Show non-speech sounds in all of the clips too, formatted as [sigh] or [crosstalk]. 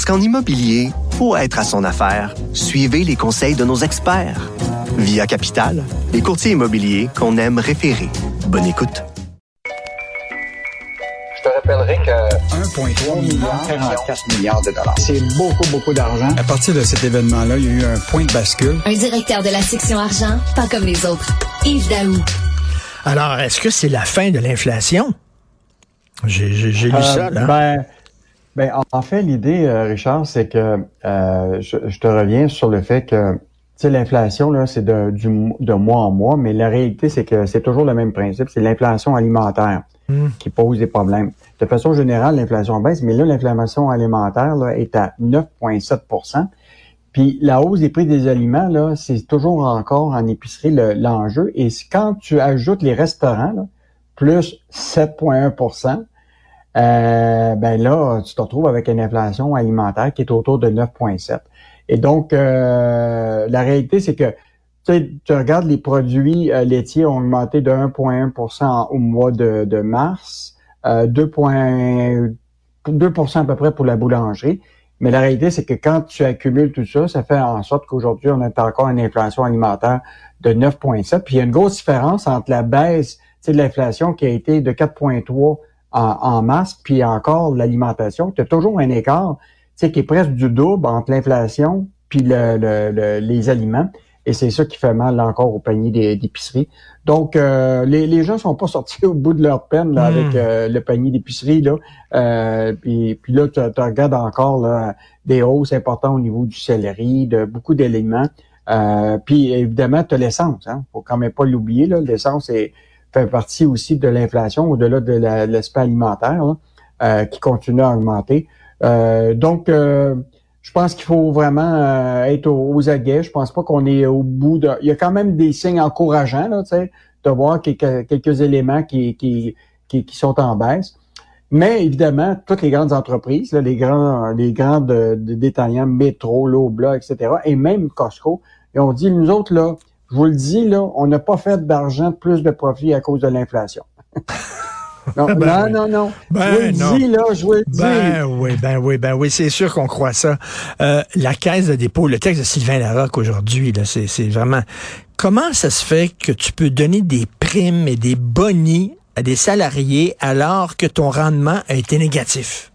Parce qu'en immobilier, pour être à son affaire, suivez les conseils de nos experts. Via Capital, les courtiers immobiliers qu'on aime référer. Bonne écoute. Je te rappellerai que 1,3 milliard, 44 milliards de dollars. c'est beaucoup, beaucoup d'argent. À partir de cet événement-là, il y a eu un point de bascule. Un directeur de la section argent, pas comme les autres. Yves Daou. Alors, est-ce que c'est la fin de l'inflation? J'ai lu Euh, ça, là. Ben, ben, en- en fait, l'idée, euh, Richard, c'est que euh, je, je te reviens sur le fait que tu sais, l'inflation, là, c'est de, du, de mois en mois, mais la réalité, c'est que c'est toujours le même principe, c'est l'inflation alimentaire Hmm. qui pose des problèmes. De façon générale, l'inflation baisse, mais là, l'inflation alimentaire là, est à 9,7% Puis la hausse des prix des aliments, là, c'est toujours encore en épicerie le- l'enjeu. Et quand tu ajoutes les restaurants, là, plus 7,1 euh, ben là, tu te retrouves avec une inflation alimentaire qui est autour de 9,7. Et donc, euh, la réalité, c'est que tu regardes les produits euh, laitiers ont augmenté de 1,1% au mois de, mars, euh, 2,2% à peu près pour la boulangerie. Mais la réalité, c'est que quand tu accumules tout ça, ça fait en sorte qu'aujourd'hui, on a encore une inflation alimentaire de 9,7. Puis il y a une grosse différence entre la baisse de l'inflation qui a été de 4,3 en, en mars, puis encore l'alimentation. Tu as toujours un écart tu sais, qui est presque du double entre l'inflation puis le, le- le- les aliments. Et c'est ça qui fait mal là, encore au panier d'épicerie. Donc, euh, les, les gens sont pas [laughs] sortis au bout de leur peine là, avec euh, le panier d'épicerie. Là. Euh, puis, puis là, tu, tu regardes encore là, des hausses importantes au niveau du céleri, de beaucoup d'éléments. Euh, puis évidemment, tu as l'essence. Hein. faut quand même pas l'oublier. là. L'essence est, fait partie aussi de l'inflation, au-delà de la- de l'aspect alimentaire, euh, qui continue à augmenter. Euh, donc, euh, je pense qu'il faut vraiment euh, être aux, aguets. Je pense pas qu'on est au bout de. Il y a quand même des signes encourageants, là, de voir quelques, éléments qui, qui, qui, sont en baisse. Mais évidemment, toutes les grandes entreprises, là, les grands, les grands de détaillants, Métro, Lobla, etc., et même Costco, ils ont dit, nous autres, là, je vous le dis, là, on n'a pas fait d'argent, plus de profit à cause de l'inflation. [laughs] non, Ben non, oui. non, non. Ben je vous le dis, là, je vous le dis. Ben oui, ben oui, ben oui, c'est sûr qu'on croit ça. Euh, la caisse de dépôt, le texte de Sylvain Larocque aujourd'hui, là, c'est, c'est vraiment... Comment ça se fait que tu peux donner des primes et des bonis à des salariés alors que ton rendement a été négatif?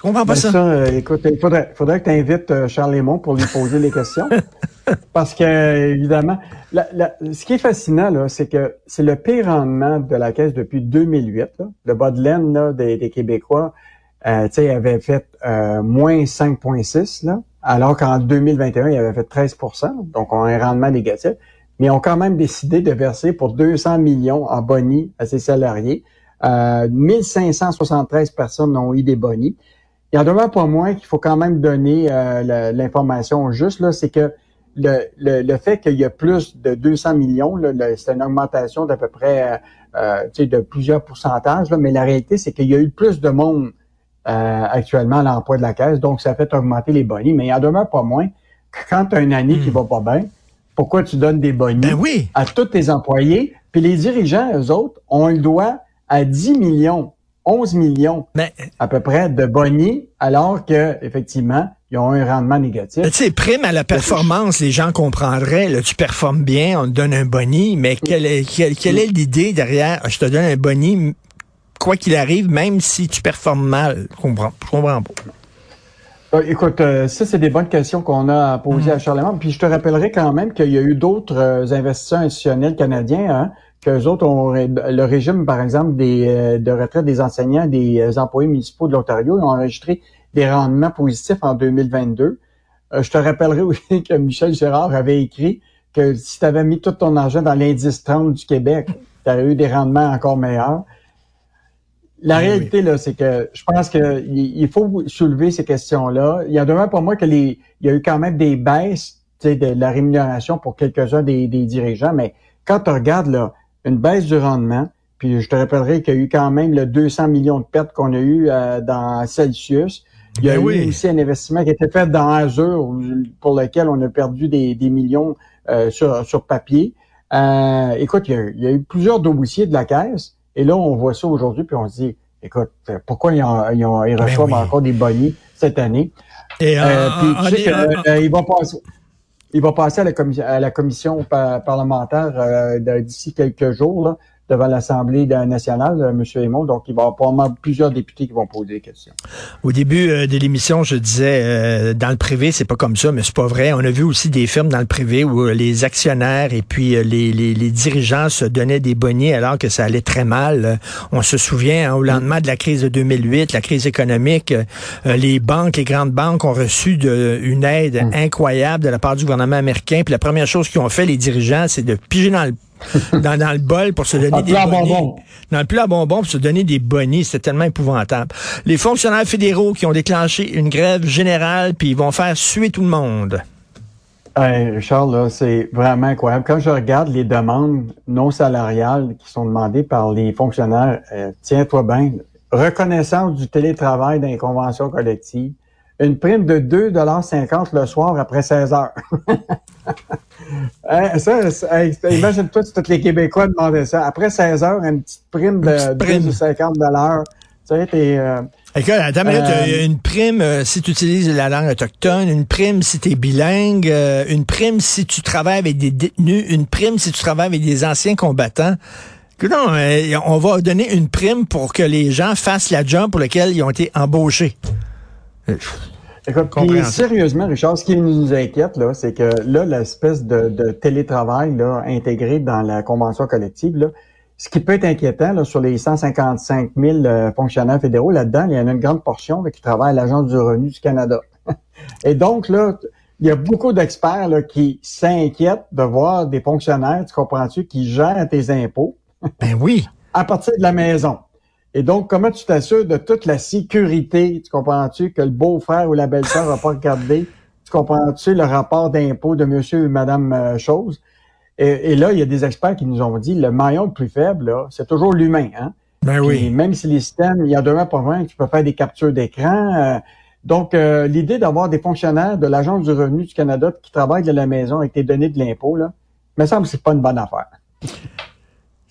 Je comprends pas Ben ça. ça, euh, écoute, il faudrait, faudrait que tu invites euh, Charles Lémon pour lui poser les questions. [laughs] Parce que, évidemment, la- la- ce qui est fascinant, là, c'est que c'est le pire rendement de la Caisse depuis 2008. Là. Le bas de laine là, des, des Québécois euh, tu sais, avait fait euh, moins 5,6, là, alors qu'en 2021, il avait fait 13% donc on a un rendement négatif. Mais ils ont quand même décidé de verser pour 200 millions en boni à ses salariés. Euh, 1573 personnes ont eu des bonis. Il en demeure pas moins qu'il faut quand même donner euh, l'information juste, là, c'est que le, le, le fait qu'il y a plus de 200 millions, c'est une augmentation d'à peu près euh, euh, de plusieurs pourcentages, là, mais la réalité, c'est qu'il y a eu plus de monde euh, actuellement à l'emploi de la caisse, donc ça fait augmenter les bonis, mais il en demeure pas moins que quand tu as une année qui va pas bien, pourquoi tu donnes des bonis Ben oui. à tous tes employés, puis les dirigeants, eux autres, on le doit à 10 millions, 11 millions Mais, à peu près de bonnies, alors que effectivement, ils ont un rendement négatif. tu sais, prime à la performance, les gens comprendraient, là, tu performes bien, on te donne un boni, mais quelle est, quelle, quelle est l'idée derrière, je te donne un boni, quoi qu'il arrive, même si tu performes mal? Je comprends, je comprends pas. Euh, écoute, euh, ça, c'est des bonnes questions qu'on a posées à Charlemagne. Puis je te rappellerai quand même qu'il y a eu d'autres euh, investisseurs institutionnels canadiens, hein, qu'eux autres ont le régime, par exemple, des, euh, de retraite des enseignants, des euh, employés municipaux de l'Ontario, ont enregistré des rendements positifs en 2022. Euh, je te rappellerai [laughs] aussi que Michel Gérard avait écrit que si tu avais mis tout ton argent dans l'indice 30 du Québec, tu aurais eu des rendements encore meilleurs. la Oui, réalité, là, c'est que je pense que il il faut soulever ces questions-là. Il y a demain pour moi que les, il y a eu quand même des baisses de la rémunération pour quelques-uns des, des dirigeants, mais quand tu regardes là, une baisse du rendement, puis je te rappellerai qu'il y a eu quand même le 200 millions de pertes qu'on a eu euh, dans Celsius. Il y a Ben eu oui. aussi un investissement qui a été fait dans Azure, pour lequel on a perdu des, des millions euh, sur, sur papier. Euh, écoute, il y, a, il y a eu plusieurs dossiers de la caisse, et là, on voit ça aujourd'hui, puis on se dit, écoute, pourquoi ils, ont, ils, ont, ils Ben reçoivent oui. encore des bonnies cette année? Et en- Euh, puis tu sais que, euh, il va passer. Il va passer à la, commission parlementaire euh, d'ici quelques jours là, devant l'Assemblée nationale, euh, M. Raymond. Donc, il va y avoir probablement plusieurs députés qui vont poser des questions. Au début euh, de l'émission, je disais euh, dans le privé, c'est pas comme ça, mais c'est pas vrai. On a vu aussi des firmes dans le privé où euh, les actionnaires et puis les, les, les dirigeants se donnaient des bonnets alors que ça allait très mal. On se souvient, hein, au lendemain de la crise de 2008, la crise économique, euh, les banques, les grandes banques ont reçu de, une aide incroyable de la part du gouvernement américain. Puis la première chose qu'ils ont fait, les dirigeants, c'est de piger dans le [laughs] dans, dans le bol pour se donner des plein bonnets bonbon. dans le plat à bonbons pour se donner des bonnies. C'était tellement épouvantable. Les fonctionnaires fédéraux qui ont déclenché une grève générale, puis ils vont faire suer tout le monde. Hey, Richard, là, c'est vraiment incroyable. Quand je regarde les demandes non salariales qui sont demandées par les fonctionnaires, euh, tiens-toi bien, reconnaissance du télétravail dans les conventions collectives, une prime de 2,50 le soir après 16 heures. [laughs] Hein, ça, imagine-toi si tous les Québécois demandaient ça. Après 16 heures, une petite prime de Une petite prime. 2,50 de l'heure. Tu sais, t'es... euh, Écoute, attends, une Euh, une prime euh, si tu utilises la langue autochtone, une prime si tu es bilingue, euh, une prime si tu travailles avec des détenus, une prime si tu travailles avec des anciens combattants. Non, on va donner une prime pour que les gens fassent la job pour laquelle ils ont été embauchés. Euh, Écoute, puis sérieusement, Richard, ce qui nous inquiète, là, c'est que là, l'espèce de, de télétravail là, intégré dans la convention collective, là, ce qui peut être inquiétant là, sur les 155 000 euh, fonctionnaires fédéraux, là-dedans, il y en a une grande portion là, qui travaille à l'Agence du revenu du Canada. [laughs] Et donc, là, il y a beaucoup d'experts là, qui s'inquiètent de voir des fonctionnaires, tu comprends-tu, qui gèrent tes impôts Ben oui. à partir de la maison. Et donc, comment tu t'assures de toute la sécurité, tu comprends-tu, que le beau-frère ou la belle-sœur va pas regarder, tu comprends-tu, le rapport d'impôt de monsieur ou madame euh, chose? Et, et là, il y a des experts qui nous ont dit, le maillon le plus faible, là, c'est toujours l'humain. Hein? Ben Puis oui. même si les systèmes, il y a demain pas loin, tu peux faire des captures d'écran. euh, donc, euh, l'idée d'avoir des fonctionnaires de l'Agence du revenu du Canada qui travaillent de la maison avec tes données de l'impôt, là, me semble que c'est pas une bonne affaire.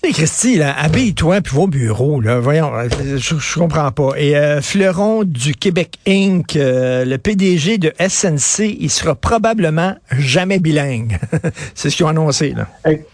Hey, Christy, habille-toi puis va au bureau, là. Voyons, euh, je, je comprends pas. Et euh, Fleuron du Québec Inc., euh, le PDG de SNC, il sera probablement jamais bilingue. [laughs] C'est ce qu'ils ont annoncé, là. É-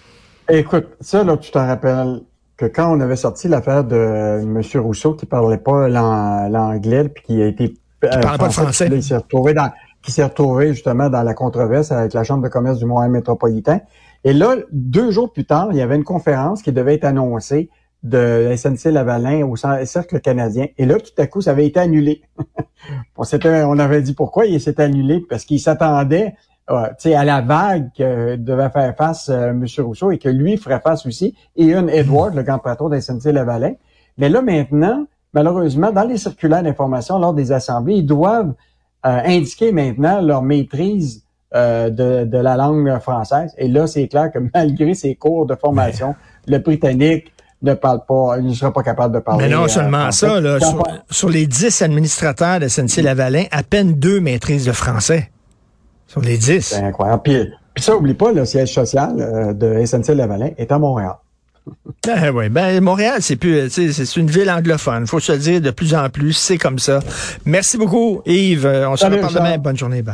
Écoute, ça, là, tu te rappelles que quand on avait sorti l'affaire de M. Rousseau qui parlait pas l'an- l'anglais, puis qui a été... euh, parlait pas français. là, il s'est retrouvé dans, qui s'est retrouvé justement dans la controverse avec la Chambre de commerce du Montréal métropolitain. Et là, deux jours plus tard, il y avait une conférence qui devait être annoncée de SNC Lavalin au Cercle canadien. Et là, tout à coup, ça avait été annulé. [laughs] on, on avait dit pourquoi il s'était annulé, parce qu'il s'attendait euh, à la vague que devait faire face euh, M. Rousseau et que lui ferait face aussi, et Ian Edward, le grand patron de SNC Lavalin. Mais là, maintenant, malheureusement, dans les circulaires d'information lors des assemblées, ils doivent euh, indiquer maintenant leur maîtrise euh, de, de la langue française. Et là, c'est clair que [laughs] malgré ses cours de formation, le Britannique ne parle pas, il ne sera pas capable de parler. Mais non euh, seulement ça, là, sur, sur les 10 administrateurs de SNC Lavalin, à peine deux maîtrisent le français. Sur les 10. C'est incroyable. Puis, puis ça, oublie pas, le siège social euh, de SNC Lavalin est à Montréal. [laughs] Ben oui, ben Montréal, c'est plus, c'est une ville anglophone. Faut se le dire de plus en plus, c'est comme ça. Merci beaucoup, Yves. On se reparle demain. Bonne journée. Bye.